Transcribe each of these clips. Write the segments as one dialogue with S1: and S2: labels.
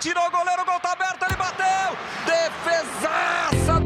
S1: Tirou o goleiro, o gol tá aberto, ele bateu! Defesaça!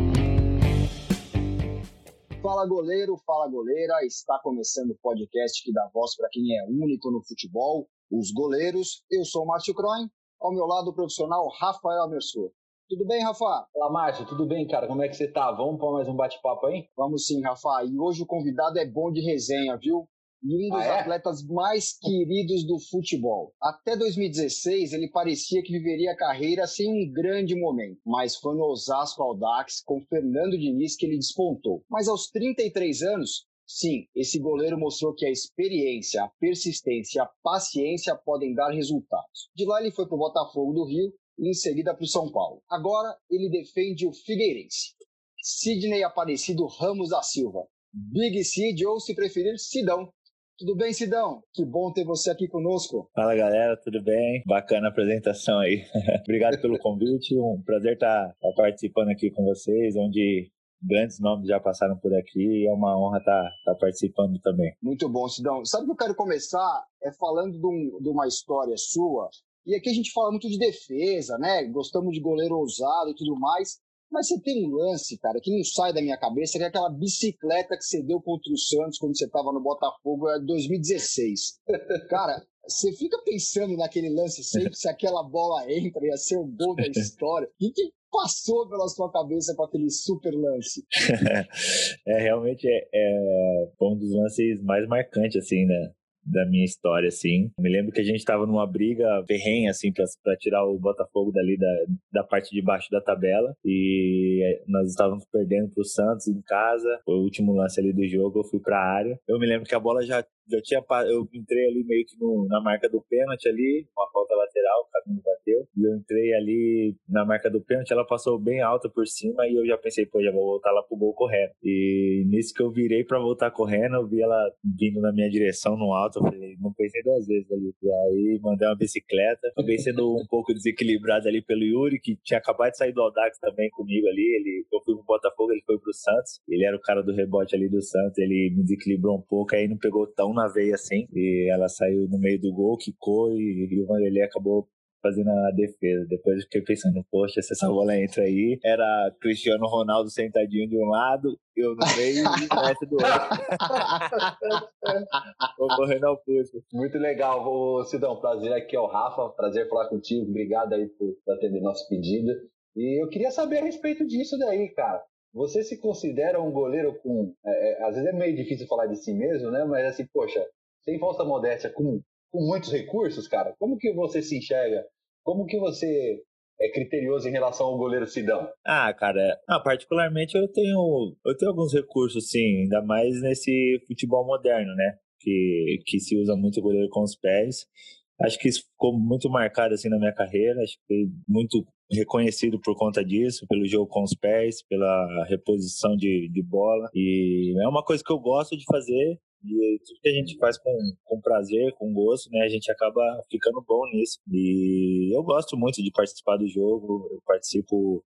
S2: Fala goleiro, fala goleira, está começando o podcast que dá voz para quem é único no futebol, os goleiros. Eu sou o Márcio Croin, ao meu lado o profissional Rafael Amersur. Tudo bem, Rafa?
S3: Fala, Márcio, tudo bem, cara? Como é que você tá? Vamos para mais um bate-papo aí?
S2: Vamos sim, Rafa. E hoje o convidado é bom de resenha, viu? E um dos ah, é? atletas mais queridos do futebol. Até 2016, ele parecia que viveria a carreira sem um grande momento, mas foi no Osasco Aldax com Fernando Diniz que ele despontou. Mas aos 33 anos, sim, esse goleiro mostrou que a experiência, a persistência e a paciência podem dar resultados. De lá ele foi para o Botafogo do Rio e em seguida para o São Paulo. Agora ele defende o Figueirense. Sidney Aparecido Ramos da Silva. Big Sid ou, se preferir, Sidão. Tudo bem, Sidão? Que bom ter você aqui conosco.
S4: Fala, galera, tudo bem? Bacana a apresentação aí. Obrigado pelo convite, um prazer estar, estar participando aqui com vocês, onde grandes nomes já passaram por aqui e é uma honra estar, estar participando também.
S2: Muito bom, Sidão. Sabe o que eu quero começar? É falando de, um, de uma história sua. E aqui a gente fala muito de defesa, né? Gostamos de goleiro ousado e tudo mais. Mas você tem um lance, cara, que não sai da minha cabeça, que é aquela bicicleta que você deu contra o Santos quando você estava no Botafogo em 2016. cara, você fica pensando naquele lance sempre, se aquela bola entra, ia ser o gol da história. O que, passou pela sua cabeça com aquele super lance?
S4: é, realmente é, é um dos lances mais marcantes, assim, né? Da minha história, assim. Me lembro que a gente estava numa briga ferrenha, assim, para tirar o Botafogo dali da, da parte de baixo da tabela. E nós estávamos perdendo pro Santos em casa. Foi o último lance ali do jogo, eu fui pra área. Eu me lembro que a bola já já tinha eu entrei ali meio que no, na marca do pênalti ali, uma falta lateral, o caminho bateu, e eu entrei ali na marca do pênalti, ela passou bem alta por cima e eu já pensei, pô, já vou voltar lá pro gol correndo. E nisso que eu virei para voltar correndo, eu vi ela vindo na minha direção no alto, eu falei, não pensei duas vezes ali. E aí mandei uma bicicleta, acabei sendo um pouco desequilibrado ali pelo Yuri, que tinha acabado de sair do Audax também comigo ali, ele, eu fui pro Botafogo, ele foi pro Santos, ele era o cara do rebote ali do Santos, ele me desequilibrou um pouco, aí não pegou tão na veia assim, e ela saiu no meio do gol, quicou e, o Vanderlei acabou fazendo a defesa. Depois eu fiquei pensando, poxa, se essa bola entra aí, era Cristiano Ronaldo sentadinho de um lado, eu no meio e o Messi do outro. Vou correndo ao pulso.
S3: Muito legal. Sidão, prazer aqui é o Rafa, prazer falar contigo. Obrigado aí por atender nosso pedido. E eu queria saber a respeito disso daí, cara. Você se considera um goleiro com. É, é, às vezes é meio difícil falar de si mesmo, né? Mas assim, poxa, sem falsa modéstia, com, com muitos recursos, cara, como que você se enxerga? Como que você é criterioso em relação ao goleiro Sidão?
S4: Ah, cara, ah, particularmente eu tenho, eu tenho alguns recursos, sim, ainda mais nesse futebol moderno, né? Que, que se usa muito goleiro com os pés. Acho que isso ficou muito marcado assim na minha carreira, acho que muito reconhecido por conta disso, pelo jogo com os pés, pela reposição de, de bola. E é uma coisa que eu gosto de fazer. E tudo que a gente faz com, com prazer, com gosto, né? A gente acaba ficando bom nisso. E eu gosto muito de participar do jogo. Eu participo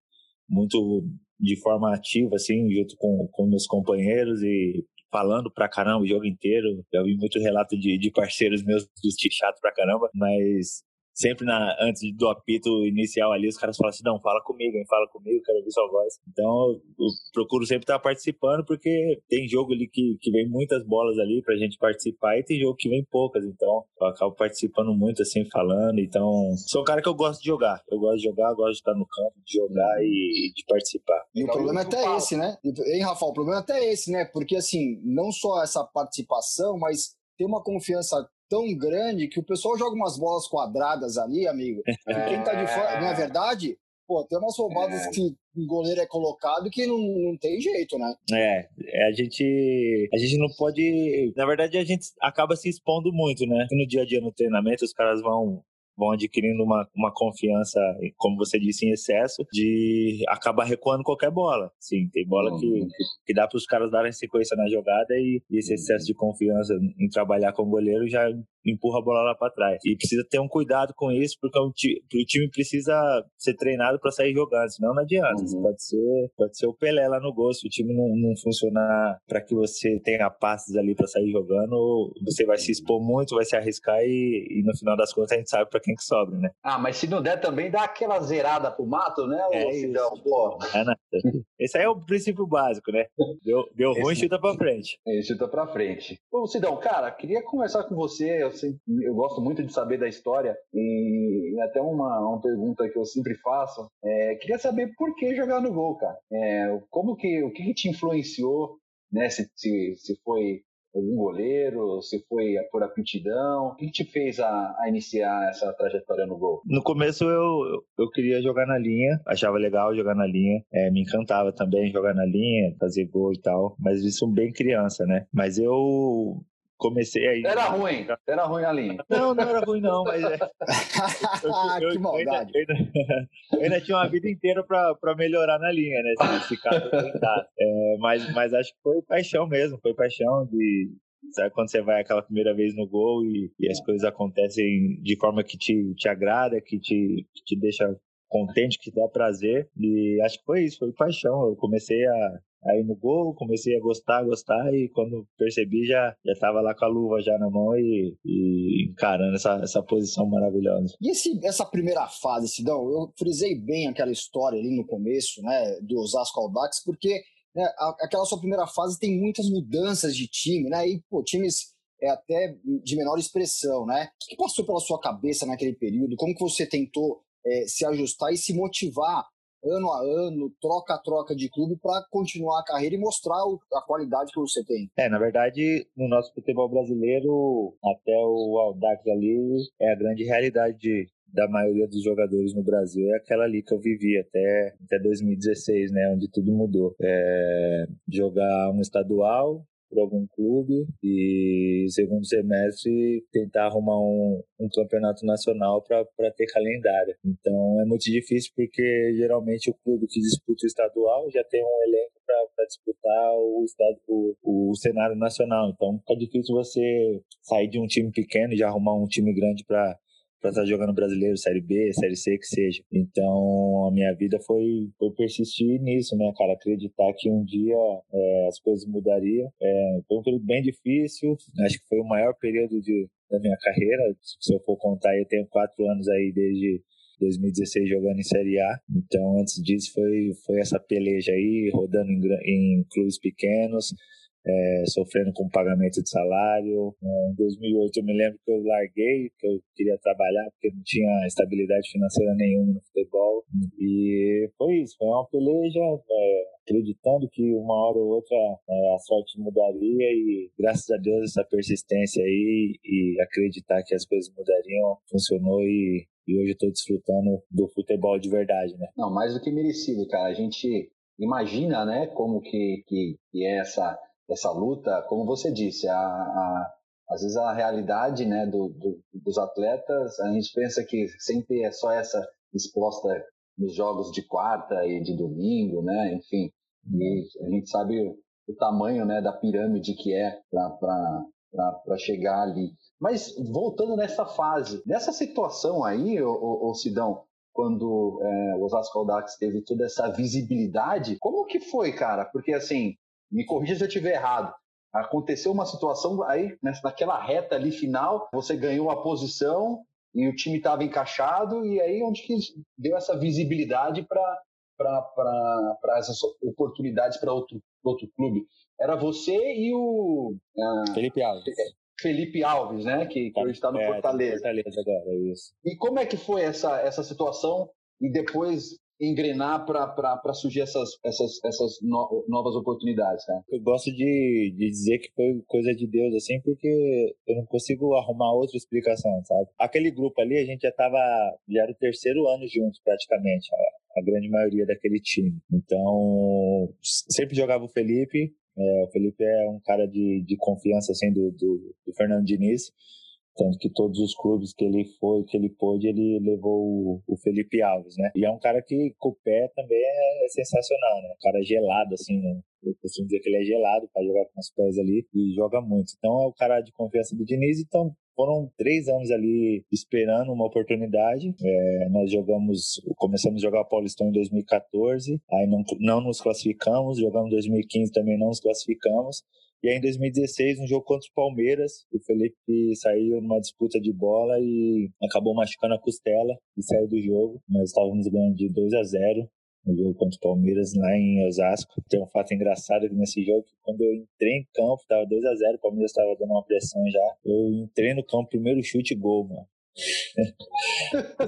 S4: muito de forma ativa, assim, junto com, com meus companheiros e falando pra caramba o jogo inteiro. Já vi muito relato de, de parceiros meus dos chato pra caramba, mas sempre na, antes do apito inicial ali, os caras falam assim, não, fala comigo, hein, fala comigo, quero ouvir sua voz. Então, eu procuro sempre estar participando, porque tem jogo ali que, que vem muitas bolas ali pra gente participar, e tem jogo que vem poucas, então eu acabo participando muito, assim, falando, então, sou um cara que eu gosto de jogar, eu gosto de jogar, eu gosto de estar no campo, de jogar e de participar.
S2: E o problema é até esse, né? Hein, Rafael, o problema é até esse, né? Porque, assim, não só essa participação, mas ter uma confiança tão grande que o pessoal joga umas bolas quadradas ali, amigo. E quem tá de fora, não é verdade? Pô, tem umas roubadas é. que o goleiro é colocado que não, não tem jeito, né?
S4: É, é, a gente a gente não pode, na verdade a gente acaba se expondo muito, né? No dia a dia no treinamento os caras vão vão adquirindo uma, uma confiança, como você disse, em excesso, de acabar recuando qualquer bola. Sim, tem bola uhum. que, que, que, dá para os caras darem sequência na jogada e, e esse excesso de confiança em trabalhar com o goleiro já empurra a bola lá para trás. E precisa ter um cuidado com isso, porque o, ti, o time precisa ser treinado para sair jogando, senão não adianta. Uhum. Pode ser, pode ser o Pelé lá no gol, se o time não, não funcionar para que você tenha passes ali para sair jogando, você vai se expor muito, vai se arriscar e, e no final das contas a gente sabe para quem que sobra, né?
S3: Ah, mas se não der também dá aquela zerada pro mato, né, é Cidão? Pô.
S4: É nada. Esse aí é o princípio básico, né? Deu, deu ruim, Esse... chuta para frente.
S3: É, chuta para frente. Ô, Sidão, cara, queria conversar com você. Sempre, eu gosto muito de saber da história e, e até uma, uma pergunta que eu sempre faço. É, queria saber por que jogar no gol, cara. É, como que, o que, que te influenciou né? Se, se, se foi algum goleiro, se foi por aptidão? O que te fez a, a, iniciar essa trajetória no gol?
S4: No começo eu, eu queria jogar na linha, achava legal jogar na linha, é, me encantava também jogar na linha, fazer gol e tal, mas isso bem criança, né? Mas eu comecei aí.
S3: Era ruim, era ruim a linha.
S4: Não, não era ruim, não, mas. É...
S2: eu, eu, que maldade.
S4: Eu ainda, eu ainda, tinha uma vida inteira para melhorar na linha, né? Se, caso é, mas, mas acho que foi paixão mesmo, foi paixão de. Sabe quando você vai aquela primeira vez no gol e, e as coisas acontecem de forma que te, te agrada, que te, que te deixa contente, que dá prazer. E acho que foi isso, foi paixão. Eu comecei a, aí no gol, comecei a gostar, gostar, e quando percebi já já estava lá com a luva já na mão e, e encarando essa, essa posição maravilhosa.
S2: E esse, essa primeira fase, Sidão, eu frisei bem aquela história ali no começo, né, do Osasco Aldax, porque né, aquela sua primeira fase tem muitas mudanças de time, né, e pô, times é até de menor expressão, né? O que passou pela sua cabeça naquele período? Como que você tentou é, se ajustar e se motivar ano a ano, troca a troca de clube para continuar a carreira e mostrar a qualidade que você tem.
S4: É, na verdade, no nosso futebol brasileiro, até o Aldax ali é a grande realidade de, da maioria dos jogadores no Brasil é aquela ali que eu vivi até, até 2016, né, onde tudo mudou. É, jogar um estadual, por algum clube e segundo semestre tentar arrumar um, um campeonato nacional para ter calendário. Então é muito difícil porque geralmente o clube que disputa o estadual já tem um elenco para disputar o, estado, o, o cenário nacional. Então fica difícil você sair de um time pequeno e já arrumar um time grande para para estar tá jogando brasileiro, Série B, Série C, que seja. Então, a minha vida foi, foi persistir nisso, né, cara? Acreditar que um dia é, as coisas mudariam. É, foi um período bem difícil, acho que foi o maior período de, da minha carreira. Se eu for contar, eu tenho quatro anos aí desde 2016 jogando em Série A. Então, antes disso, foi, foi essa peleja aí, rodando em, em clubes pequenos é, sofrendo com pagamento de salário. É, em 2008 eu me lembro que eu larguei, que eu queria trabalhar porque não tinha estabilidade financeira nenhuma no futebol. E foi isso, foi uma peleja, é, acreditando que uma hora ou outra é, a sorte mudaria e graças a Deus essa persistência aí e acreditar que as coisas mudariam funcionou e, e hoje estou desfrutando do futebol de verdade, né?
S3: Não, mais do que merecido, cara. A gente imagina, né, como que, que, que é essa essa luta, como você disse, a, a, às vezes a realidade né, do, do, dos atletas, a gente pensa que sempre é só essa exposta nos jogos de quarta e de domingo, né? Enfim, e a gente sabe o, tamanho né, da pirâmide que é para chegar ali. Mas voltando nessa fase, nessa situação aí, o Sidão, quando é, o Osasco Audax teve toda essa visibilidade, como que foi, cara? Porque assim, me corrija se eu estiver errado. Aconteceu uma situação aí, naquela reta ali final, você ganhou a posição e o time estava encaixado, e aí onde que deu essa visibilidade para essas oportunidades para outro, outro clube? Era você e o.
S4: Uh, Felipe Alves.
S3: Felipe Alves, né? Que, que hoje está no
S4: é,
S3: Fortaleza.
S4: Fortaleza agora, é isso.
S3: E como é que foi essa, essa situação? E depois engrenar para surgir essas, essas, essas no, novas oportunidades, cara?
S4: Eu gosto de, de dizer que foi coisa de Deus, assim, porque eu não consigo arrumar outra explicação, sabe? Aquele grupo ali, a gente já tava, já era o terceiro ano juntos, praticamente, a, a grande maioria daquele time. Então, sempre jogava o Felipe, é, o Felipe é um cara de, de confiança, assim, do, do, do Fernando Diniz, tanto que todos os clubes que ele foi, que ele pôde, ele levou o, Felipe Alves, né? E é um cara que com o pé também é sensacional, né? Um cara gelado, assim, né? Eu costumo dizer que ele é gelado para jogar com os pés ali e joga muito. Então é o cara de confiança do Diniz, então foram três anos ali esperando uma oportunidade. É, nós jogamos, começamos a jogar o Paulistão em 2014, aí não, não nos classificamos, jogamos em 2015 também não nos classificamos. E aí em 2016, um jogo contra o Palmeiras, o Felipe saiu numa disputa de bola e acabou machucando a costela e saiu do jogo. Nós estávamos ganhando de 2 a 0 no jogo contra o Palmeiras lá em Osasco. Tem um fato engraçado nesse jogo que quando eu entrei em campo, tava 2 a 0 o Palmeiras estava dando uma pressão já. Eu entrei no campo, primeiro chute gol, mano.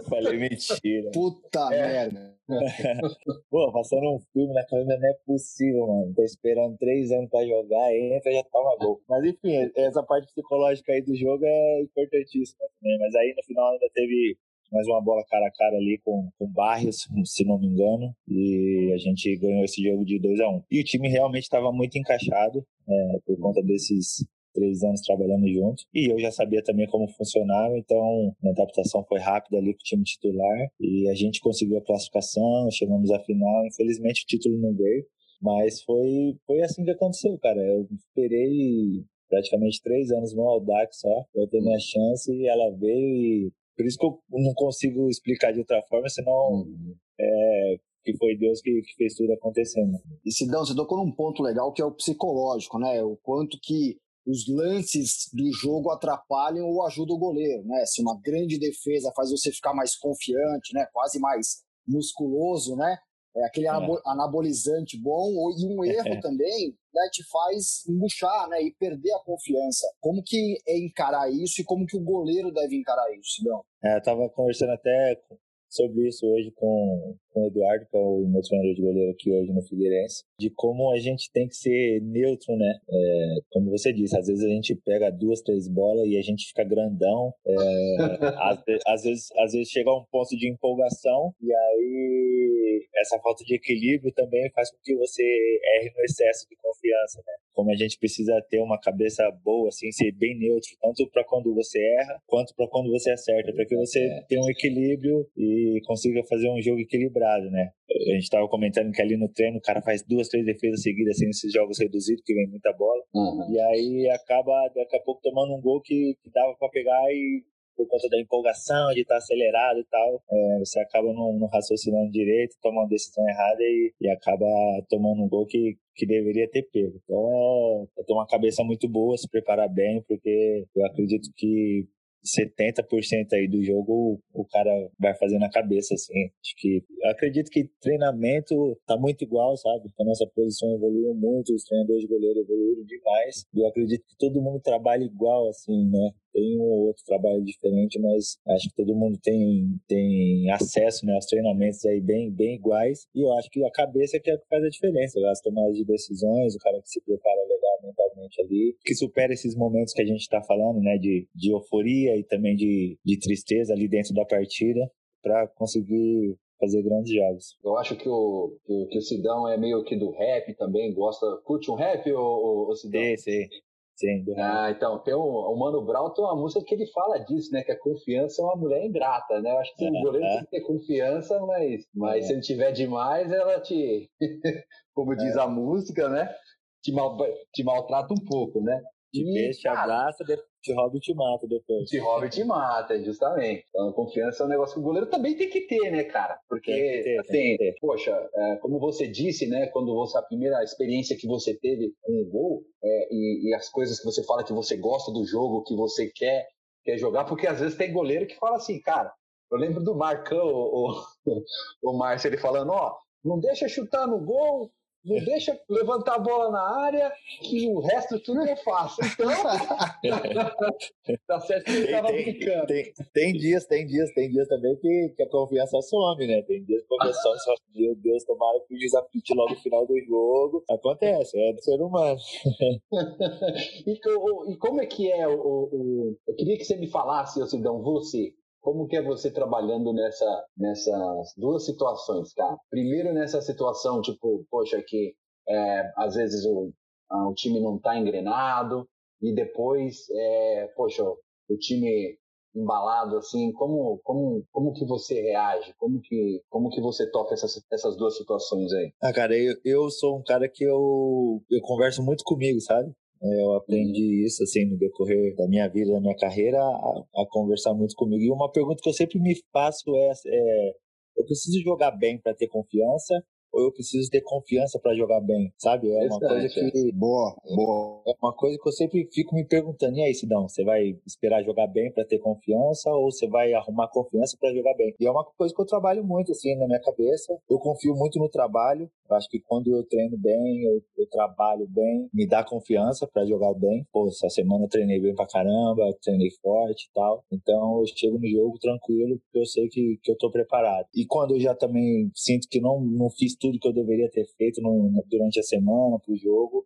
S4: Falei mentira.
S2: Puta é. merda.
S4: Pô, passando um filme na câmera não é possível, mano. Tô esperando três anos pra jogar, entra já toma gol. Mas enfim, essa parte psicológica aí do jogo é importantíssima também. Mas aí no final ainda teve mais uma bola cara a cara ali com, com Barrios, se não me engano, e a gente ganhou esse jogo de 2 a 1 um. E o time realmente estava muito encaixado é, por conta desses três anos trabalhando junto. E eu já sabia também como funcionava, então a adaptação foi rápida ali com o time titular e a gente conseguiu a classificação, chegamos à final. Infelizmente o título não veio, mas foi, foi assim que aconteceu, cara. Eu esperei praticamente três anos no Audax só para ter minha chance e ela veio e por isso que eu não consigo explicar de outra forma, senão é, que foi Deus que, que, fez tudo acontecendo.
S2: E Sidão, você tocou num ponto legal que é o psicológico, né? O quanto que os lances do jogo atrapalham ou ajudam o goleiro, né? Se uma grande defesa faz você ficar mais confiante, né? Quase mais musculoso, né? É aquele é. anabolizante bom e um erro é. também né, te faz murchar né, e perder a confiança. Como que é encarar isso e como que o goleiro deve encarar isso, Sidão?
S4: É, eu tava conversando até sobre isso hoje com, com o Eduardo, que é o meu treinador de goleiro aqui hoje no Figueirense, de como a gente tem que ser neutro, né? É, como você disse, às vezes a gente pega duas, três bolas e a gente fica grandão. É, às, às, vezes, às vezes chega a um ponto de empolgação e aí essa falta de equilíbrio também faz com que você erre no excesso de confiança, né? Como a gente precisa ter uma cabeça boa, assim, ser bem neutro, tanto para quando você erra, quanto para quando você acerta, para que você tenha um equilíbrio e consiga fazer um jogo equilibrado, né? A gente estava comentando que ali no treino o cara faz duas, três defesas seguidas, assim, nesses jogos reduzidos, que vem muita bola, uhum. e aí acaba daqui a pouco tomando um gol que, que dava para pegar e por conta da empolgação, de estar acelerado e tal, é, você acaba não, não, raciocinando direito, toma uma decisão errada e, e, acaba tomando um gol que, que deveria ter pego. Então é, é ter uma cabeça muito boa, se preparar bem, porque eu acredito que 70% aí do jogo o cara vai fazer na cabeça, assim. Acho que acredito que treinamento tá muito igual, sabe? A nossa posição evoluiu muito, os treinadores de goleiro evoluíram demais. E eu acredito que todo mundo trabalha igual, assim, né? Tem um ou outro trabalho diferente, mas acho que todo mundo tem, tem acesso né, aos treinamentos aí bem, bem iguais. E eu acho que a cabeça é que, é que faz a diferença. As tomadas de decisões, o cara que se prepara legal mentalmente ali, que supera esses momentos que a gente está falando, né? De, de euforia e também de, de tristeza ali dentro da partida, para conseguir fazer grandes jogos.
S3: Eu acho que o, que o, o Sidão é meio que do rap também, gosta. Curte um rap, ou, Sidão?
S4: Sim, sim. Sim,
S3: ah, então, tem um, o Mano Brown tem uma música que ele fala disso, né? Que a confiança é uma mulher ingrata, né? Eu acho que o goleiro tem que ter confiança, mas, mas é. se ele tiver demais, ela te. como diz é. a música, né? Te, mal, te maltrata um pouco, né?
S4: Te deixa, te abraça, te rouba e te mata depois.
S3: Te rouba e te mata, justamente. Então, a confiança é um negócio que o goleiro também tem que ter, né, cara? Porque, ter, assim, poxa, é, como você disse, né, quando você, a primeira experiência que você teve com o gol, é, e, e, as coisas que você fala que você gosta do jogo, que você quer, quer jogar, porque às vezes tem goleiro que fala assim, cara, eu lembro do Marcão, o, o, o Márcio, ele falando, ó, não deixa chutar no gol, não deixa levantar a bola na área, que o resto tudo é fácil. Então, tá certo que ele tava tem, brincando.
S4: Tem, tem, dias, tem dias, tem dias também que, que a confiança some, né? Tem dias que a confiança some, meu Deus, tomara que o desapite logo no final do jogo. Acontece, é do ser humano.
S3: e, e, como é que é o, o, Eu queria que você me falasse, Cidão, você, como que é você trabalhando nessa, nessas duas situações, cara? Primeiro nessa situação, tipo, poxa, que é, às vezes o, o time não está engrenado, e depois, é, poxa, o time embalado assim, como, como, como que você reage? Como que, como que você toca essas, essas duas situações aí?
S4: Ah, cara, eu, eu sou um cara que eu, eu converso muito comigo, sabe? É, eu aprendi isso, assim, no decorrer da minha vida, da minha carreira, a, a, conversar muito comigo. E uma pergunta que eu sempre me faço é, é eu preciso jogar bem para ter confiança ou eu preciso ter confiança para jogar bem, sabe? É uma coisa que.
S2: Boa, boa.
S4: É uma coisa que eu sempre fico me perguntando: e aí, Sidão, você vai esperar jogar bem para ter confiança ou você vai arrumar confiança para jogar bem? E é uma coisa que eu trabalho muito, assim, na minha cabeça. Eu confio muito no trabalho. Eu acho que quando eu treino bem, eu, eu trabalho bem, me dá confiança para jogar bem. Pô, essa semana eu treinei bem pra caramba, treinei forte e tal. Então eu chego no jogo tranquilo, porque eu sei que, que eu tô preparado. E quando eu já também sinto que não, não fiz tudo que eu deveria ter feito no, durante a semana para o jogo,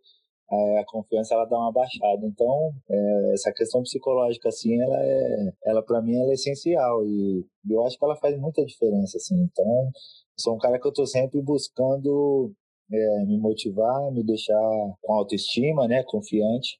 S4: a confiança ela dá uma baixada. Então, é, essa questão psicológica, assim, ela é, ela para mim ela é essencial e eu acho que ela faz muita diferença, assim. Então, sou um cara que eu estou sempre buscando é, me motivar, me deixar com autoestima, né, confiante,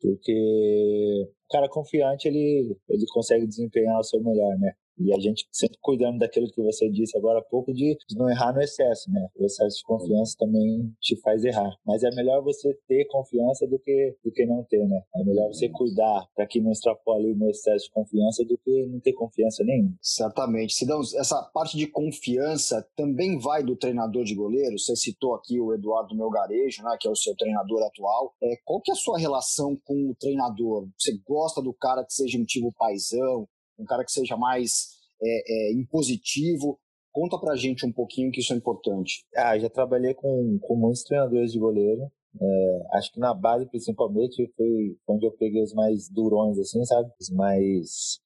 S4: porque o cara confiante ele ele consegue desempenhar o seu melhor, né? E a gente sempre cuidando daquilo que você disse agora há pouco, de, não errar no excesso, né? O excesso de confiança também te faz errar. Mas é melhor você ter confiança do que, do que não ter, né? É melhor você cuidar para que não extrapole no excesso de confiança do que não ter confiança nenhuma.
S2: Certamente. Sidão, essa parte de confiança também vai do treinador de goleiro. Você citou aqui o Eduardo Melgarejo, né? Que é o seu treinador atual. É, qual que é a sua relação com o treinador? Você gosta do cara que seja um tipo paisão? Um cara que seja mais é, é, impositivo. Conta pra gente um pouquinho que isso é importante.
S4: Ah, já trabalhei com, com muitos treinadores de goleiro. É, acho que na base, principalmente, foi onde eu peguei os mais durões, assim, sabe? Os mais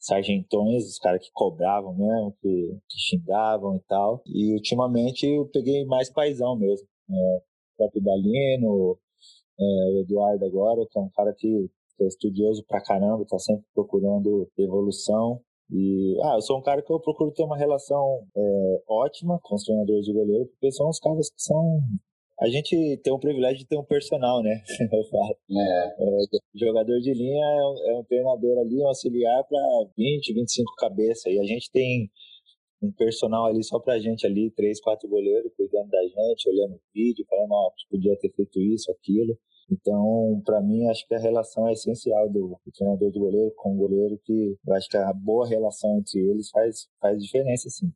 S4: sargentões, os caras que cobravam mesmo, que, que, xingavam e tal. E ultimamente eu peguei mais paisão mesmo. É, o próprio Dalino, é, o Eduardo agora, que é um cara que que é estudioso pra caramba, tá sempre procurando evolução. E, ah, eu sou um cara que eu procuro ter uma relação é, ótima com os treinadores de goleiro, porque são os caras que são. A gente tem o privilégio de ter um personal, né? Eu falo. É. É, jogador de linha é um, é um treinador ali, um auxiliar para 20, 25 cabeças. E a gente tem um personal ali só pra gente ali, três, quatro goleiros cuidando da gente, olhando o vídeo, falando, ó, oh, podia ter feito isso, aquilo. Então, para mim, acho que a relação é essencial do, do, treinador de goleiro com o goleiro, que eu acho que a boa relação entre eles faz, faz diferença, sim.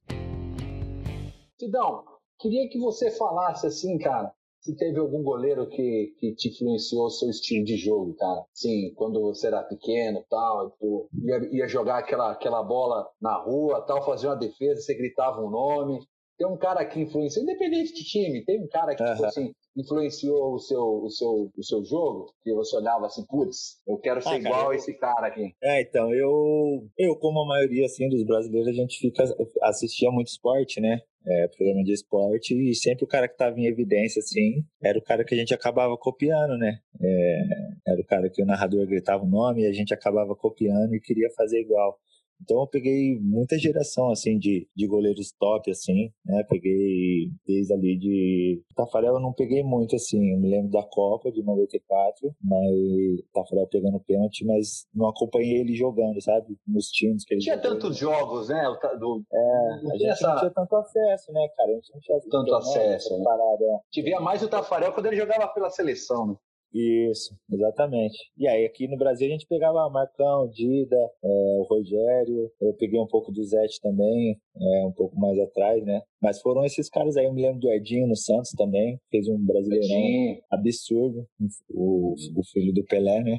S3: Sidão, queria que você falasse assim, cara, se teve algum goleiro que, que te influenciou seu estilo de jogo, cara. Sim, quando você era pequeno tal, tu ia, ia jogar aquela, aquela bola na rua, tal, fazer uma defesa, você gritava um nome. Tem um cara que influenciou, independente de time, tem um cara que, uhum. tipo assim, influenciou o seu, o seu, o seu jogo? Que você olhava assim, putz, eu quero ser ah, igual cara, a esse cara aqui.
S4: É, então, eu, eu, como a maioria assim, dos brasileiros, a gente fica assistia muito esporte, né? É, programa de esporte, e sempre o cara que estava em evidência, assim, era o cara que a gente acabava copiando, né? É, era o cara que o narrador gritava o nome e a gente acabava copiando e queria fazer igual. Então eu peguei muita geração, assim, de, de goleiros top, assim, né? Peguei desde ali de... Tafarel eu não peguei muito, assim, eu me lembro da Copa de 94, mas Tafarel pegando pênalti, mas não acompanhei ele jogando, sabe? Nos times que ele
S3: Tinha jogou. tantos jogos, né? Do...
S4: É, não a gente essa... não tinha tanto acesso, né, cara? A gente não tinha
S3: tanto acesso, né? Parada. Tivia mais o Tafarel quando ele jogava pela seleção, né?
S4: Isso, exatamente. E aí aqui no Brasil a gente pegava Marcão, Dida, é, o Rogério, eu peguei um pouco do Zete também, é, um pouco mais atrás, né? Mas foram esses caras aí, eu me lembro do Edinho no Santos também, fez um brasileirão Edinho. absurdo, o, o filho do Pelé, né?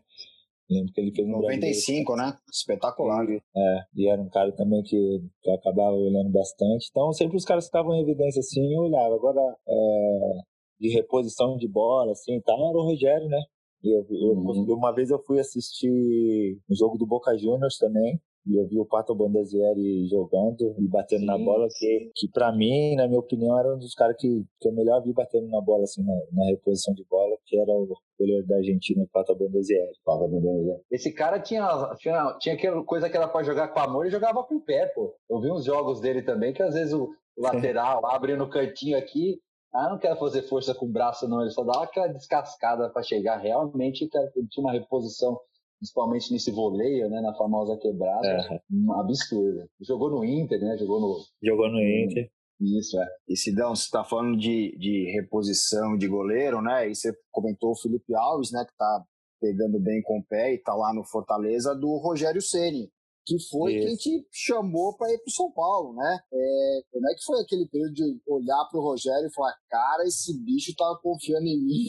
S4: Lembro que ele fez um
S2: 95, né? Espetacular.
S4: É, e era um cara também que, que eu acabava olhando bastante. Então, sempre os caras estavam em evidência assim, eu olhava. Agora, é, de reposição de bola, assim, tá, era o Rogério, né? Eu, eu, uhum. Uma vez eu fui assistir um jogo do Boca Juniors também, e eu vi o Pato Bandazieri jogando e batendo Sim. na bola, que, que para mim, na minha opinião, era um dos caras que, que eu melhor vi batendo na bola, assim, na, na reposição de bola, que era o goleiro da Argentina, o Pato Bandazieri.
S3: Esse cara tinha, tinha, tinha aquela coisa que era pra jogar com amor e jogava com o pé, pô. Eu vi uns jogos dele também, que às vezes o lateral abre no cantinho aqui, ah, não quero fazer força com o braço, não. Ele só dá aquela descascada para chegar. Realmente, cara, ele tinha uma reposição, principalmente nesse voleio, né? Na famosa quebrada. É. Absurda. Jogou no Inter, né? Jogou no.
S4: Jogou no Inter.
S2: Isso, é. E Sidão, você está falando de, de reposição de goleiro, né? E você comentou o Felipe Alves, né? Que tá pegando bem com o pé e tá lá no Fortaleza, do Rogério Ceni que foi Isso. quem te chamou para ir para São Paulo, né? É, como é que foi aquele período de olhar para o Rogério e falar, cara, esse bicho tava confiando em mim,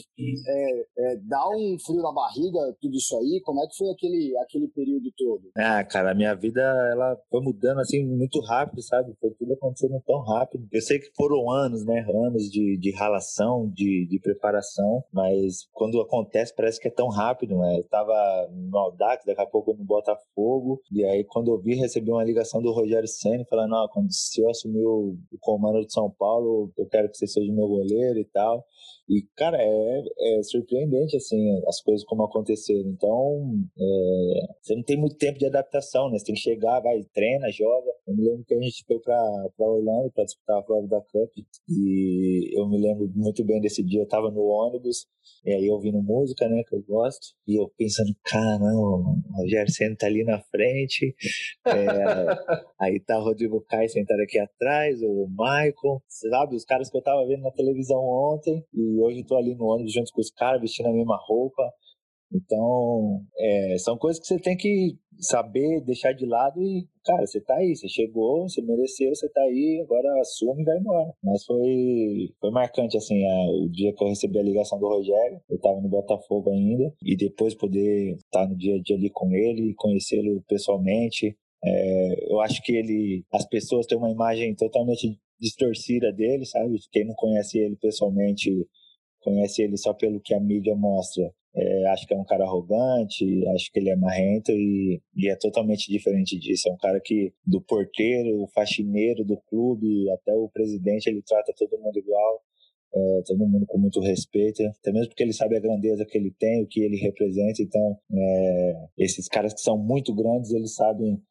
S2: é, é, dá um frio na barriga, tudo isso aí, como é que foi aquele, aquele período todo?
S4: Ah, cara, a minha vida, ela foi mudando assim muito rápido, sabe? Foi tudo acontecendo tão rápido. Eu sei que foram anos, né? Anos de, de ralação, de, de preparação, mas quando acontece parece que é tão rápido, né? Eu tava no Audax, daqui a pouco no Botafogo, e aí quando eu vi, recebi uma ligação do Rogério Senna falando: ó, quando se eu assumir o, o comando de São Paulo, eu quero que você seja meu goleiro e tal. E, cara, é, é surpreendente, assim, as coisas como aconteceram. Então, é, você não tem muito tempo de adaptação, né? Você tem que chegar, vai, treina, joga. Eu me lembro que a gente foi pra, pra Orlando para disputar a Florida Cup. E eu me lembro muito bem desse dia. Eu tava no ônibus, e aí ouvindo música, né, que eu gosto. E eu pensando, caramba, o Rogério Senna tá ali na frente. É, aí tá o Rodrigo Caio sentado aqui atrás, o Michael, sabe? Os caras que eu tava vendo na televisão ontem. E hoje estou ali no ônibus junto com os caras, vestindo a mesma roupa. Então, é, são coisas que você tem que saber deixar de lado e, cara, você tá aí, você chegou, você mereceu, você tá aí, agora assume e vai embora. Mas foi, foi marcante, assim, a, o dia que eu recebi a ligação do Rogério, eu tava no Botafogo ainda, e depois poder estar no dia a dia ali com ele, conhecê-lo pessoalmente. É, eu acho que ele, as pessoas têm uma imagem totalmente distorcida dele, sabe? Quem não conhece ele pessoalmente conhece ele só pelo que a mídia mostra. É, acho que é um cara arrogante, acho que ele é marrento e, e, é totalmente diferente disso. É um cara que, do porteiro, o faxineiro do clube, até o presidente, ele trata todo mundo igual, é, todo mundo com muito respeito, até mesmo porque ele sabe a grandeza que ele tem, o que ele representa. Então, é, esses caras que são muito grandes, eles sabem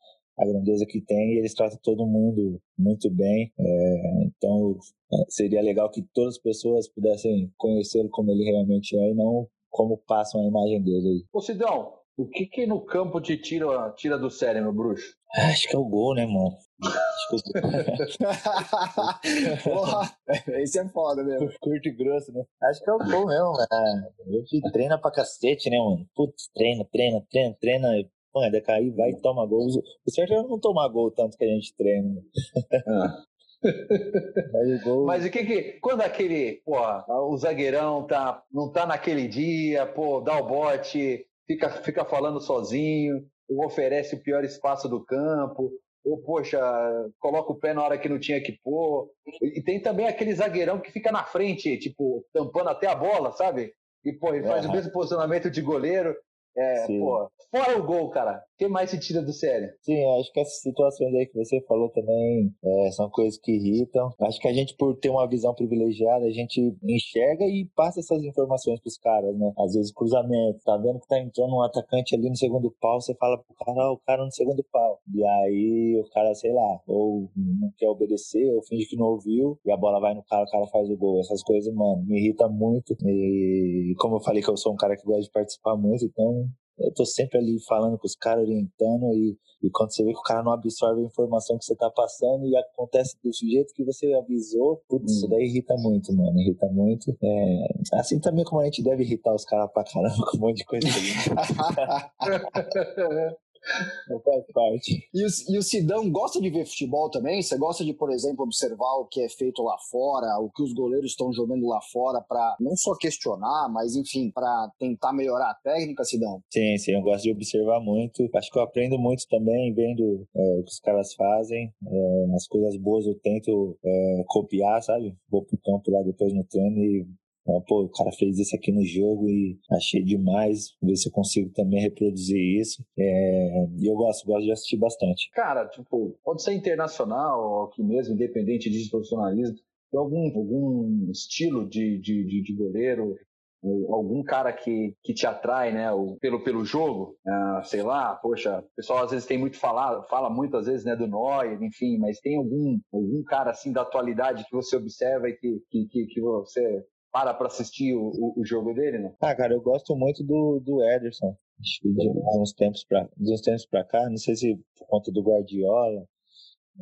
S4: a grandeza que tem e eles tratam todo mundo muito bem. É, então é, seria legal que todas as pessoas pudessem conhecê-lo como ele realmente é e não como passam a imagem dele.
S3: Ô Sidão, o que que no campo te tira, tira do sério, meu bruxo?
S4: Acho que é o gol, né, mano?
S2: Porra, esse é foda mesmo.
S4: Curto e grosso, né? Acho que é o gol mesmo, mano. A gente treina pra cacete, né, mano? Putz, treina, treina, treina, treina. Mano, é cair, vai e toma gol. O certo é não tomar gol tanto que a gente treina. Ah.
S3: Mas o que que. Quando aquele. Pô, o zagueirão tá, não tá naquele dia, pô, dá o bote, fica, fica falando sozinho, ou oferece o pior espaço do campo, ou, poxa, coloca o pé na hora que não tinha que pôr. E tem também aquele zagueirão que fica na frente, tipo, tampando até a bola, sabe? E, pô, ele faz uhum. o mesmo posicionamento de goleiro. É, Sim. pô, fora o gol, cara. O que mais se tira do sério?
S4: Sim, acho que essas situações aí que você falou também é, são coisas que irritam. Acho que a gente, por ter uma visão privilegiada, a gente enxerga e passa essas informações pros caras, né? Às vezes cruzamento, tá vendo que tá entrando um atacante ali no segundo pau, você fala pro cara, ó, o cara no segundo pau. E aí o cara, sei lá, ou não quer obedecer, ou finge que não ouviu, e a bola vai no cara, o cara faz o gol. Essas coisas, mano, me irritam muito. E como eu falei que eu sou um cara que gosta de participar muito, então eu tô sempre ali falando com os caras, orientando, e, e quando você vê que o cara não absorve a informação que você tá passando e acontece do jeito que você avisou, putz, hum. isso daí irrita muito, mano, irrita muito. É, assim também como a gente deve irritar os caras pra caramba com um monte de coisa. faz parte.
S2: E o, e o Sidão gosta de ver futebol também? Você gosta de, por exemplo, observar o que é feito lá fora, o que os goleiros estão jogando lá fora, para não só questionar, mas enfim, para tentar melhorar a técnica, Sidão?
S4: Sim, sim, eu gosto de observar muito. Acho que eu aprendo muito também vendo é, o que os caras fazem. É, as coisas boas eu tento é, copiar, sabe? Vou pro campo lá depois no treino e Pô, o cara fez isso aqui no jogo e achei demais. Ver se eu consigo também reproduzir isso. É... E eu gosto, gosto de assistir bastante.
S3: Cara, tipo, pode ser internacional aqui mesmo, independente de profissionalismo. Tem algum, algum estilo de, de, de, de goleiro algum cara que, que te atrai, né, pelo, pelo jogo, ah, sei lá, poxa, o pessoal às vezes tem muito falado, fala muito às vezes, né, do Neuer, enfim, mas tem algum, algum cara assim da atualidade que você observa e que, que, que você para para assistir o, o, o, jogo dele, né?
S4: Ah, cara, eu gosto muito do, do Ederson. De uns tempos para uns tempos para cá, não sei se por conta do Guardiola,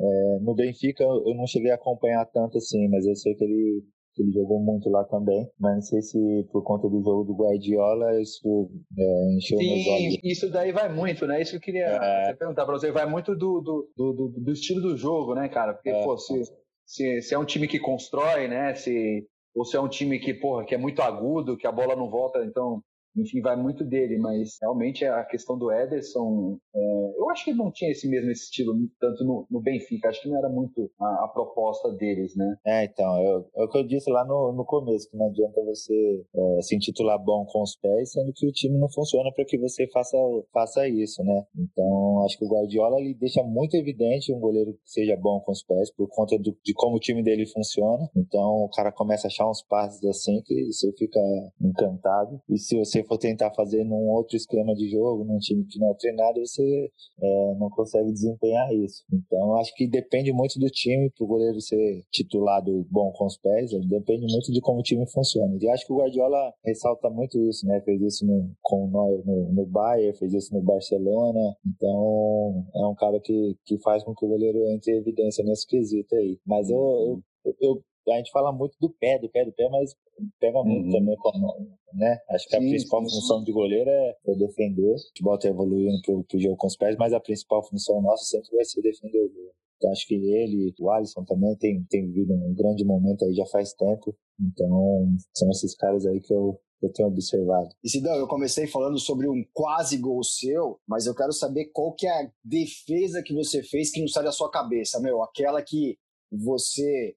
S4: É, no Benfica eu não cheguei a acompanhar tanto assim, mas eu sei que ele ele jogou muito lá também, mas não sei se por conta do jogo do Guardiola isso é, encheu
S3: Sim,
S4: meus olhos.
S3: isso daí vai muito, né? Isso que eu queria é. perguntar para você, vai muito do, do, do, do, estilo do jogo, né, cara? Porque, é. pô, se, se, se é um time que constrói, né, se, ou se é um time que, porra, que é muito agudo, que a bola não volta, então enfim, vai muito dele, mas realmente a questão do Ederson, é, eu acho que não tinha esse mesmo estilo, tanto no, no Benfica, acho que não era muito a, a proposta deles, né?
S4: É, então, é, é, o que eu disse lá no, no começo, que não adianta você é, se intitular bom com os pés, sendo que o time não funciona para que você faça, faça isso, né? Então, acho que o Guardiola ele deixa muito evidente um goleiro que seja bom com os pés, por conta do, de como o time dele funciona. Então, o cara começa a achar uns passes assim que você fica encantado. E se você for tentar fazer num outro esquema de jogo, num time que não é treinado, você é, não consegue desempenhar isso. Então, acho que depende muito do time, para o goleiro ser titulado bom com os pés, depende muito de como o time funciona. E acho que o Guardiola ressalta muito isso, né? Fez isso no, com o Neuer no, no Bayern, fez isso no Barcelona. Então, é um cara que, que faz com que o goleiro entre em evidência nesse quesito aí. Mas eu, eu, eu a gente fala muito do pé, do pé, do pé, mas pega muito uhum. também com a mão, né? Acho que sim, a principal sim, função sim. de goleiro é, defender. O futebol tá evoluindo pro, pro jogo com os pés, mas a principal função nossa sempre vai ser defender o gol. Então acho que ele, o Alisson também tem, tem vivido um grande momento aí já faz tempo. Então são esses caras aí que eu, eu tenho observado.
S2: E Sidão, eu comecei falando sobre um quase gol seu, mas eu quero saber qual que é a defesa que você fez que não sai da sua cabeça, meu. Aquela que você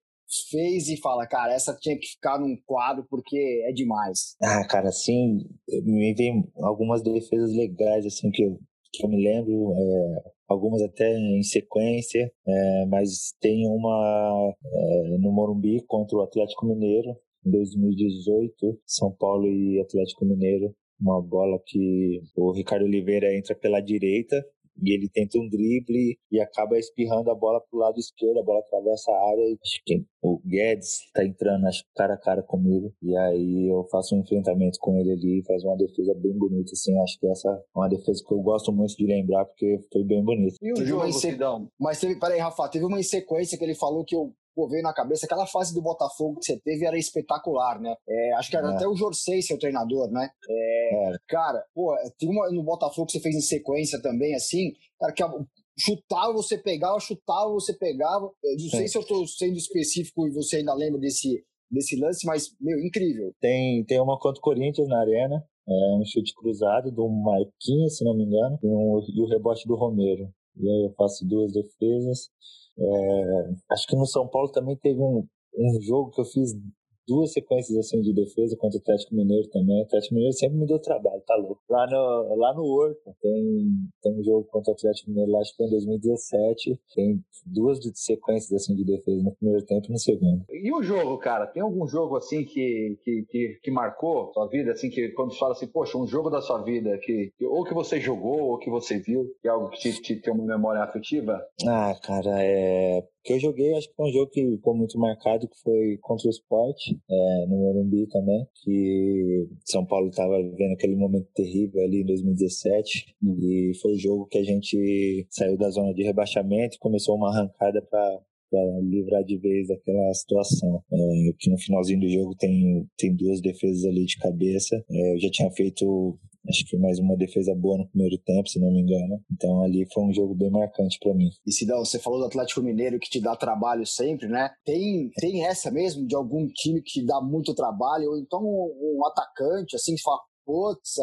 S2: fez e fala, cara, essa tinha que ficar num quadro porque é demais?
S4: Ah, cara, assim, me vem algumas defesas legais, assim, que eu, que eu me lembro, é, algumas até em sequência, é, mas tem uma é, no Morumbi contra o Atlético Mineiro, em 2018, São Paulo e Atlético Mineiro, uma bola que o Ricardo Oliveira entra pela direita e ele tenta um drible e acaba espirrando a bola pro lado esquerdo, a bola atravessa a área e acho que o Guedes tá entrando acho, cara a cara comigo. E aí eu faço um enfrentamento com ele ali e faz uma defesa bem bonita assim, acho que essa é uma defesa que eu gosto muito de lembrar porque foi bem bonita.
S2: E o jogo, Mas teve, peraí, Rafa, teve uma sequência que ele falou que eu pô, veio na cabeça, aquela fase do Botafogo que você teve era espetacular, né? É, acho que era é. até o Jorsei seu treinador, né? É, é. Cara, pô, tem uma no Botafogo que você fez em sequência também, assim, cara, que chutava, você pegava, chutava, você pegava. Eu não sei se eu tô sendo específico e você ainda lembra desse, desse lance, mas, meu, incrível.
S4: Tem, tem uma contra o Corinthians na arena, é um chute cruzado do Marquinhos, se não me engano, e, um, e o rebote do Romero. E aí eu faço duas defesas. É, acho que no São Paulo também teve um, um jogo que eu fiz duas sequências assim de defesa contra o Atlético Mineiro também. O Atlético Mineiro sempre me deu trabalho, tá louco. Lá no, lá no Horto tem, tem um jogo contra o Atlético Mineiro lá, acho que foi em 2017. Tem duas sequências assim de defesa no primeiro tempo e no segundo.
S3: E o jogo, cara? Tem algum jogo assim que, que, que, que marcou sua vida? Assim, que quando fala assim, poxa, um jogo da sua vida que, que ou que você jogou ou que você viu, que é algo que te, te tem uma memória afetiva?
S4: Ah, cara, é que eu joguei, acho que foi um jogo que ficou muito marcado, que foi contra o Sport, é, no Morumbi também, que São Paulo estava vivendo aquele momento terrível ali em 2017, uhum. e foi o jogo que a gente saiu da zona de rebaixamento e começou uma arrancada para para livrar de vez daquela situação. É, que no finalzinho do jogo tem, tem duas defesas ali de cabeça. É, eu já tinha feito Acho que mais uma defesa boa no primeiro tempo, se não me engano. Então ali foi um jogo bem marcante para mim.
S2: E Sidão, você falou do Atlético Mineiro que te dá trabalho sempre, né? Tem, tem essa mesmo de algum time que te dá muito trabalho, ou então um, um atacante, assim, que fala, putz,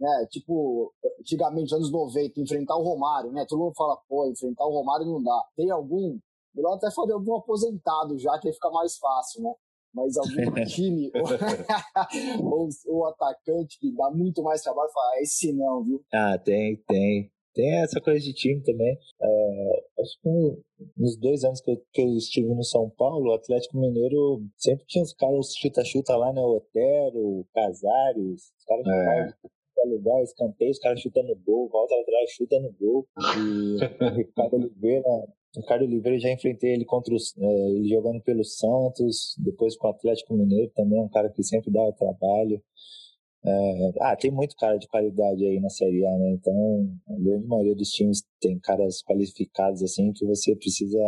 S2: né? Tipo, antigamente, anos 90, enfrentar o Romário, né? Todo mundo fala, pô, enfrentar o Romário não dá. Tem algum Melhor até fazer algum aposentado já, que aí fica mais fácil, né? Mas algum time ou, ou, atacante que dá muito mais trabalho, fala, ah, esse não, viu?
S4: Ah, tem, tem. Tem essa coisa de time também. É, acho que nos dois anos que eu, que eu estive no São Paulo, o Atlético Mineiro sempre tinha os caras chuta-chuta lá, né? O Otero, o Casares, os caras é. lugar, escanteio, os caras chutando no gol, volta atrás, chuta no gol. E o Ricardo Oliveira Ricardo Oliveira já enfrentei ele contra os, é, ele jogando pelo Santos, depois com o Atlético Mineiro também, é um cara que sempre dá trabalho. É, ah, tem muito cara de qualidade aí na Série A, né? Então, a grande maioria dos times tem caras qualificados assim que você precisa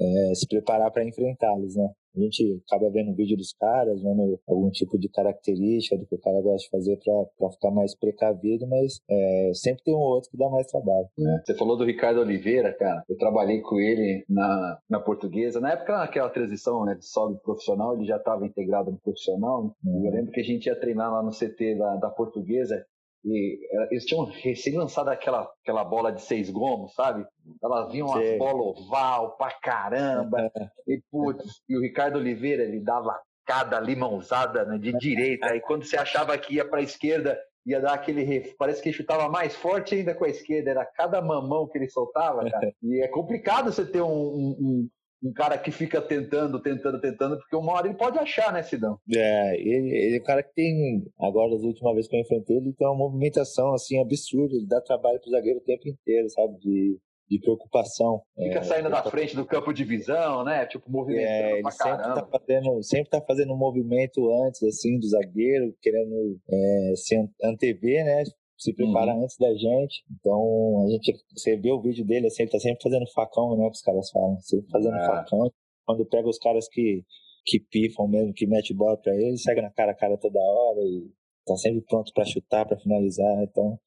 S4: é, se preparar para enfrentá-los, né? A gente acaba vendo o vídeo dos caras, vendo algum tipo de característica do que o cara gosta de fazer para ficar mais precavido, mas é, sempre tem um outro que dá mais trabalho.
S3: É. Você falou do Ricardo Oliveira, cara. Eu trabalhei com ele na, na portuguesa. Na época, naquela transição né, de solo profissional, ele já estava integrado no profissional. Uhum. Eu lembro que a gente ia treinar lá no CT da, da portuguesa e eles tinham recém lançado aquela, aquela bola de seis gomos, sabe? Elas vinham uma bola oval pra caramba. e, putz, e o Ricardo Oliveira, ele dava cada limãozada né, de direita. E quando você achava que ia pra esquerda, ia dar aquele. Parece que ele chutava mais forte ainda com a esquerda. Era cada mamão que ele soltava, cara. E é complicado você ter um, um, um cara que fica tentando, tentando, tentando, porque uma hora ele pode achar, né, Sidão?
S4: É, ele, ele é um cara que tem, agora, das últimas vezes que eu enfrentei, ele tem uma movimentação, assim, absurda, ele dá trabalho pro zagueiro o tempo inteiro, sabe, de, de preocupação.
S3: Fica é, saindo da frente do campo de visão, né, tipo, movimentando é, ele
S4: sempre tá, fazendo, sempre tá fazendo um movimento antes, assim, do zagueiro, querendo é, se antever, né, se prepara uhum. antes da gente. Então, a gente, você vê o vídeo dele, assim, ele tá sempre fazendo facão, né? Que os caras falam, sempre fazendo é. facão. Quando pega os caras que, que pifam mesmo, que mete bola pra ele, segue na cara a cara toda hora e tá sempre pronto para chutar, para finalizar. Então,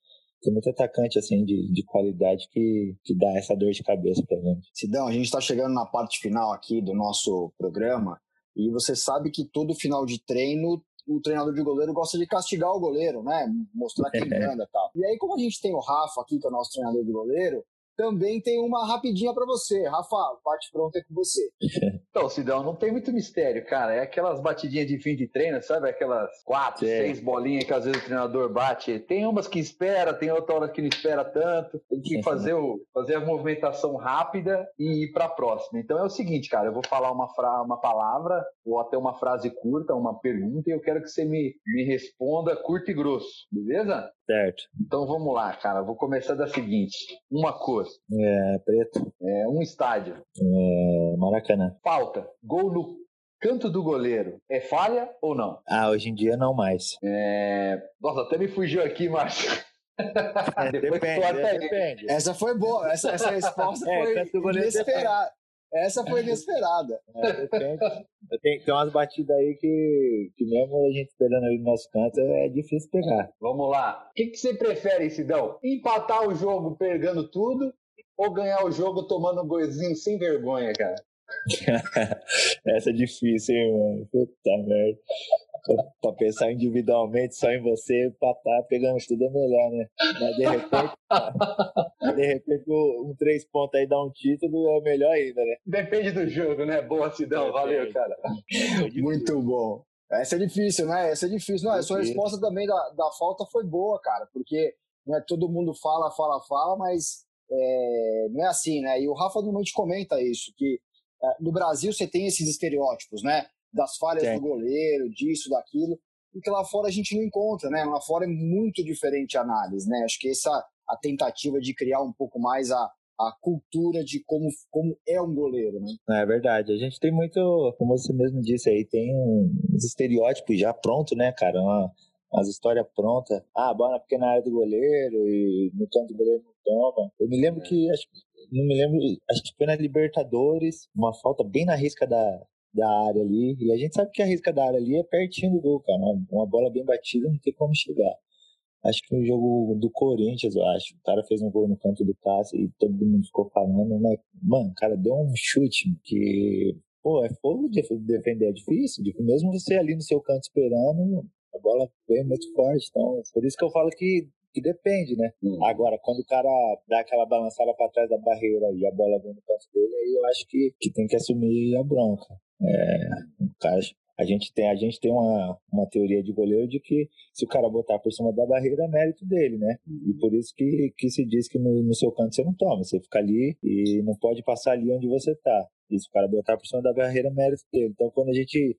S4: tem muito atacante assim de, de qualidade que, que dá essa dor de cabeça pra gente.
S2: Sidão, a gente está chegando na parte final aqui do nosso programa e você sabe que todo final de treino o treinador de goleiro gosta de castigar o goleiro, né? Mostrar quem manda e tal. E aí, como a gente tem o Rafa aqui, que é o nosso treinador de goleiro, também tem uma rapidinha para você. Rafa, parte pronta é com você.
S3: Então, Sidão, não tem muito mistério, cara. É aquelas batidinhas de fim de treino, sabe? Aquelas quatro, é. seis bolinhas que às vezes o treinador bate. Tem umas que espera, tem outras horas que não espera tanto. Tem que fazer, o, fazer a movimentação rápida e ir para a próxima. Então é o seguinte, cara, eu vou falar uma, fra uma palavra ou até uma frase curta, uma pergunta, e eu quero que você me, me responda curto e grosso, beleza?
S4: Certo.
S3: Então vamos lá, cara. Vou começar da seguinte: uma cor.
S4: É, preto.
S3: É, um estádio.
S4: É, Maracanã.
S3: Falta. Gol no canto do goleiro. É falha ou não?
S4: Ah, hoje em dia não mais.
S3: É... Nossa, até me fugiu aqui, Márcio.
S2: É, depende, depende. Essa foi boa. Essa, essa resposta é, foi inesperada. Essa foi inesperada.
S4: É, tem, tem, tem umas batidas aí que, que mesmo a gente esperando ali no nosso canto é difícil pegar.
S3: Vamos lá. O que, que você prefere, Sidão? Empatar o jogo pegando tudo ou ganhar o jogo tomando um golzinho sem vergonha, cara?
S4: Essa é difícil, hein, mano? Puta merda pra pensar individualmente só em você, empatar, pegando tudo é melhor, né? Mas de repente, de repente um três pontos aí dá um título é melhor ainda, né?
S3: Depende do jogo, né? Boa, Sidão. Valeu, cara.
S2: Muito bom. Essa é difícil, né? Essa é difícil. Não, a sua resposta também da, da falta foi boa, cara, porque não é todo mundo fala, fala, fala, mas é, não é assim, né? E o Rafa normalmente comenta isso, que é, no Brasil você tem esses estereótipos, né? Das falhas Sim. do goleiro, disso, daquilo, e que lá fora a gente não encontra, né? Lá fora é muito diferente a análise, né? Acho que essa a tentativa de criar um pouco mais a, a cultura de como, como é um goleiro, né?
S4: É verdade. A gente tem muito, como você mesmo disse aí, tem uns estereótipos já pronto, né, cara? Uma, umas histórias prontas. Ah, bola na área do goleiro e no canto do goleiro não toma. Eu me lembro que, acho, não me lembro, acho que foi na Libertadores, uma falta bem na risca da, da área ali. E a gente sabe que a risca da área ali é pertinho do gol, cara. Uma bola bem batida não tem como chegar. Acho que no jogo do Corinthians, eu acho. O cara fez um gol no canto do Cássio e todo mundo ficou falando, mas, mano, o cara deu um chute que, pô, é fogo de defender, é difícil. Mesmo você ali no seu canto esperando, a bola vem muito forte. Então, por isso que eu falo que que depende, né? Hum. Agora, quando o cara dá aquela balançada para trás da barreira e a bola vem no canto dele, aí eu acho que, que tem que assumir a bronca. É, a gente tem, a gente tem uma, uma teoria de goleiro de que se o cara botar por cima da barreira, é mérito dele, né? E por isso que, que se diz que no, no seu canto você não toma, você fica ali e não pode passar ali onde você tá. E se o cara botar por cima da barreira, é mérito dele. Então, quando a gente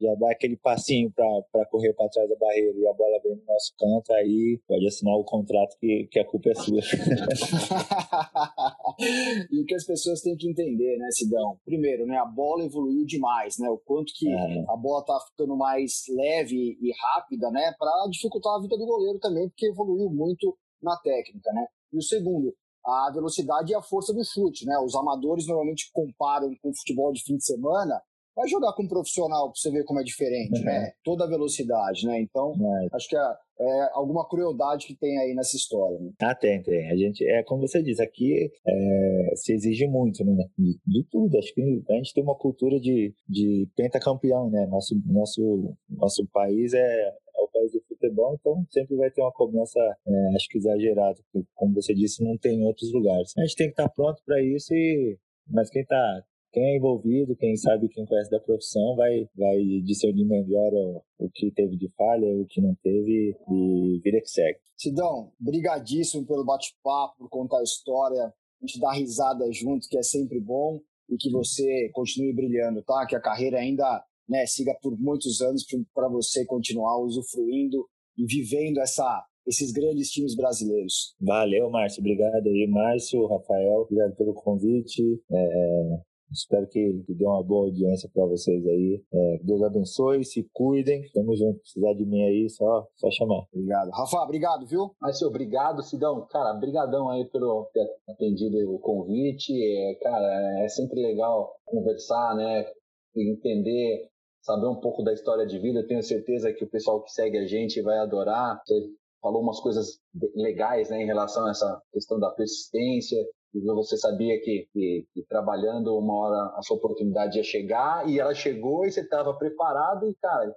S4: já dá aquele passinho para correr para trás da barreira e a bola vem no nosso canto, aí pode assinar o contrato que, que a culpa é sua.
S2: e o que as pessoas têm que entender, né, Sidão? Primeiro, né, a bola evoluiu demais, né? O quanto que é. a bola tá ficando mais leve e rápida, né, para dificultar a vida do goleiro também, porque evoluiu muito na técnica, né? E o segundo, a velocidade e a força do chute, né? Os amadores normalmente comparam com o futebol de fim de semana, vai jogar com um profissional para você ver como é diferente, uhum. né? Toda a velocidade, né? Então, é. acho que é, é, alguma crueldade que tem aí nessa história. Né?
S4: Ah, tem, tem. A gente, é como você diz, aqui é, se exige muito, né? De, de, tudo. Acho que a gente tem uma cultura de, de pentacampeão, né? Nosso, nosso, nosso país é, é o país do futebol, então sempre vai ter uma cobrança, é, acho que exagerada, como você disse, não tem em outros lugares. A gente tem que estar pronto para isso e mas quem está quem é envolvido, quem sabe, quem conhece da profissão, vai, vai discernir melhor o, o que teve de falha, o que não teve e vira que segue.
S2: Sidão, brigadíssimo pelo bate-papo, por contar a história, a gente dá risada junto, que é sempre bom, e que você continue brilhando, tá? Que a carreira ainda né, siga por muitos anos para você continuar usufruindo e vivendo essa, esses grandes times brasileiros.
S4: Valeu, Márcio. Obrigado aí, Márcio, Rafael. Obrigado pelo convite. É, Espero que, que dê uma boa audiência para vocês aí. É, Deus abençoe, se cuidem. Tamo junto. Precisar de mim aí, só, só chamar.
S2: Obrigado. Rafa, obrigado, viu?
S3: Mas, obrigado, Sidão. Cara, brigadão aí pelo ter atendido o convite. É, cara, é sempre legal conversar, né? Entender, saber um pouco da história de vida. tenho certeza que o pessoal que segue a gente vai adorar. Você falou umas coisas legais, né, em relação a essa questão da persistência, você sabia que, que, que, trabalhando uma hora a sua oportunidade ia chegar e ela chegou e você estava preparado e, cara,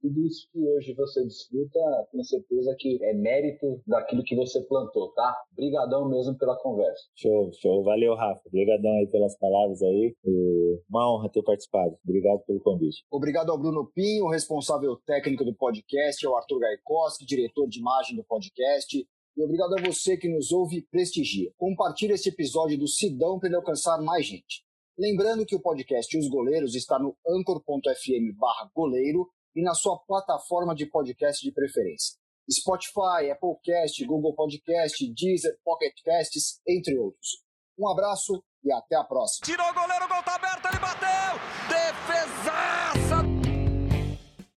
S3: tudo isso que hoje você desfruta, tenho certeza que é mérito daquilo que você plantou, tá? Obrigadão mesmo pela conversa.
S4: Show, show. Valeu, Rafa. Obrigadão aí pelas palavras aí. E uma honra ter participado. Obrigado pelo convite.
S2: Obrigado ao Bruno Pinho, responsável técnico do podcast, ao Arthur Gaikoski, diretor de imagem do podcast, e obrigado a você que nos ouve e prestigia. Compartilhe esse episódio do Sidão para ele alcançar mais gente. Lembrando que o podcast Os Goleiros está no anchor.fm goleiro e na sua plataforma de podcast de preferência. Spotify, Applecast, Google Podcast, Deezer, Pocket Casts, entre outros. Um abraço e até a próxima.
S1: Tirou o goleiro, o gol tá aberto, ele bateu! Defesa!